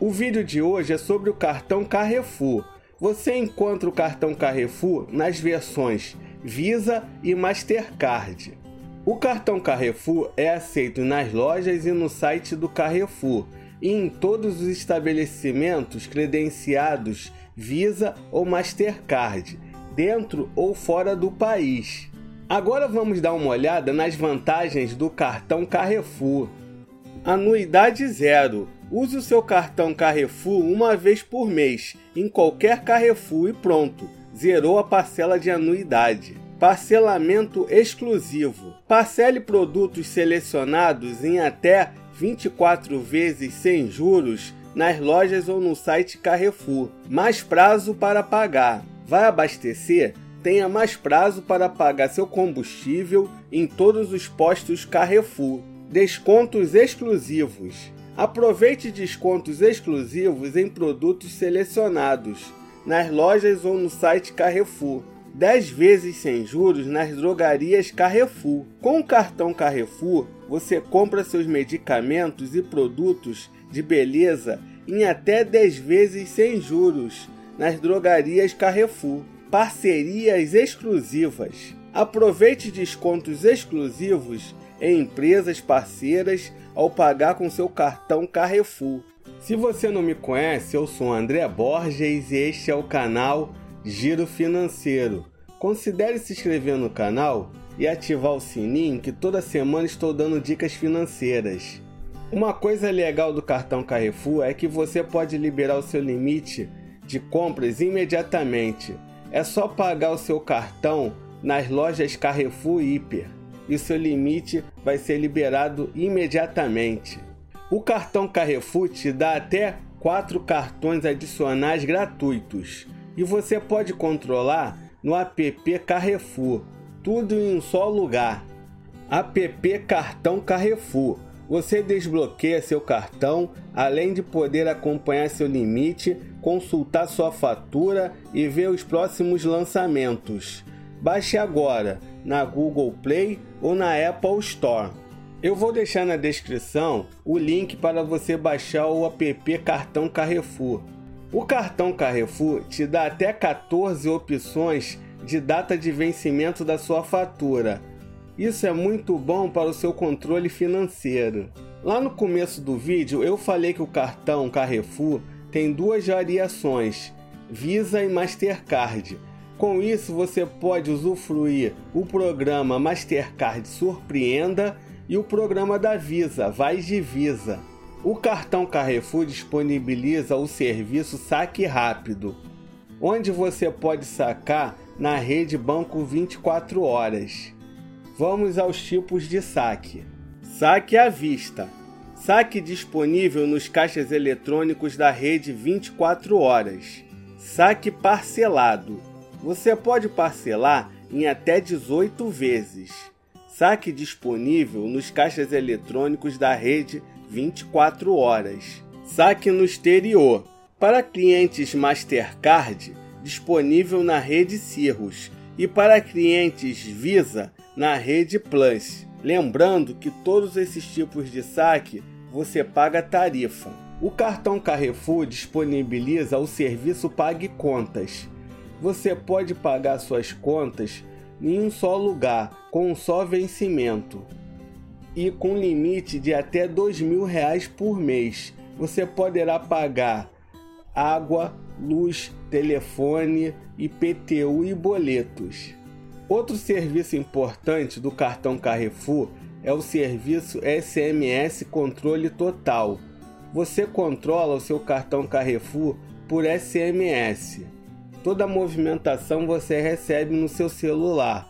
O vídeo de hoje é sobre o cartão Carrefour. Você encontra o cartão Carrefour nas versões Visa e Mastercard. O cartão Carrefour é aceito nas lojas e no site do Carrefour e em todos os estabelecimentos credenciados Visa ou Mastercard, dentro ou fora do país. Agora vamos dar uma olhada nas vantagens do cartão Carrefour. Anuidade zero. Use o seu cartão Carrefour uma vez por mês, em qualquer Carrefour e pronto, zerou a parcela de anuidade. Parcelamento exclusivo. Parcele produtos selecionados em até 24 vezes sem juros nas lojas ou no site Carrefour. Mais prazo para pagar. Vai abastecer? Tenha mais prazo para pagar seu combustível em todos os postos Carrefour. Descontos exclusivos. Aproveite descontos exclusivos em produtos selecionados nas lojas ou no site Carrefour. 10 vezes sem juros nas drogarias Carrefour. Com o cartão Carrefour, você compra seus medicamentos e produtos de beleza em até 10 vezes sem juros nas drogarias Carrefour. Parcerias exclusivas. Aproveite descontos exclusivos em empresas parceiras ao pagar com seu cartão Carrefour. Se você não me conhece, eu sou André Borges e este é o canal Giro Financeiro. Considere se inscrever no canal e ativar o sininho que toda semana estou dando dicas financeiras. Uma coisa legal do cartão Carrefour é que você pode liberar o seu limite de compras imediatamente. É só pagar o seu cartão nas lojas Carrefour Hiper e seu limite vai ser liberado imediatamente. O cartão Carrefour te dá até quatro cartões adicionais gratuitos e você pode controlar no app Carrefour, tudo em um só lugar. App Cartão Carrefour. Você desbloqueia seu cartão, além de poder acompanhar seu limite, consultar sua fatura e ver os próximos lançamentos. Baixe agora na Google Play ou na Apple Store. Eu vou deixar na descrição o link para você baixar o app Cartão Carrefour. O cartão Carrefour te dá até 14 opções de data de vencimento da sua fatura. Isso é muito bom para o seu controle financeiro. Lá no começo do vídeo eu falei que o cartão Carrefour tem duas variações, Visa e Mastercard. Com isso você pode usufruir o programa Mastercard Surpreenda e o programa da Visa, Vai de Visa. O cartão Carrefour disponibiliza o serviço Saque Rápido, onde você pode sacar na rede Banco 24 horas. Vamos aos tipos de saque. Saque à vista. Saque disponível nos caixas eletrônicos da rede 24 horas. Saque parcelado. Você pode parcelar em até 18 vezes. Saque disponível nos caixas eletrônicos da rede 24 horas. Saque no exterior. Para clientes Mastercard, disponível na rede Cirrus e para clientes Visa na rede Plus. Lembrando que todos esses tipos de saque você paga tarifa. O cartão Carrefour disponibiliza o serviço Pague Contas. Você pode pagar suas contas em um só lugar, com um só vencimento e com limite de até mil reais por mês. Você poderá pagar água, luz, telefone, IPTU e boletos. Outro serviço importante do cartão Carrefour é o serviço SMS Controle Total. Você controla o seu cartão Carrefour por SMS. Toda a movimentação você recebe no seu celular,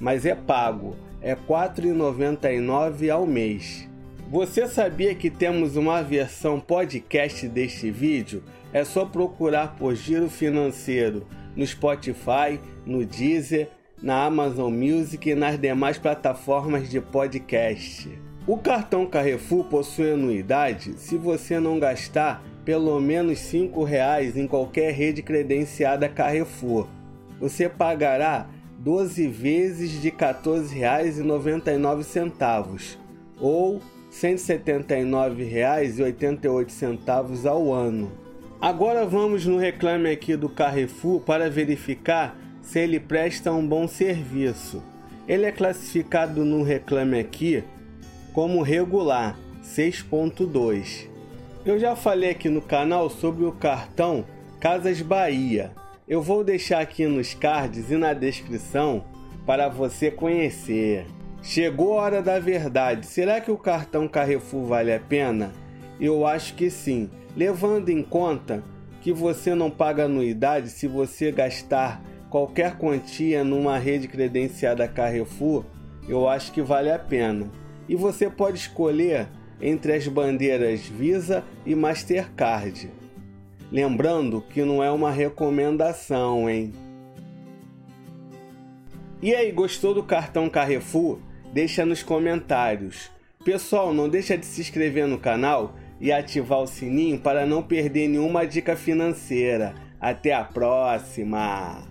mas é pago é R$ 4,99 ao mês. Você sabia que temos uma versão podcast deste vídeo? É só procurar por Giro Financeiro no Spotify, no Deezer, na Amazon Music e nas demais plataformas de podcast. O cartão Carrefour possui anuidade se você não gastar pelo menos R$ 5,00 em qualquer rede credenciada Carrefour. Você pagará 12 vezes de R$ 14,99 ou R$ 179,88 ao ano. Agora vamos no Reclame Aqui do Carrefour para verificar se ele presta um bom serviço. Ele é classificado no Reclame Aqui como regular 6.2. Eu já falei aqui no canal sobre o cartão Casas Bahia. Eu vou deixar aqui nos cards e na descrição para você conhecer. Chegou a hora da verdade. Será que o cartão Carrefour vale a pena? Eu acho que sim, levando em conta que você não paga anuidade se você gastar qualquer quantia numa rede credenciada Carrefour, eu acho que vale a pena. E você pode escolher entre as bandeiras Visa e Mastercard. Lembrando que não é uma recomendação, hein? E aí, gostou do cartão Carrefour? Deixa nos comentários. Pessoal, não deixa de se inscrever no canal e ativar o sininho para não perder nenhuma dica financeira. Até a próxima!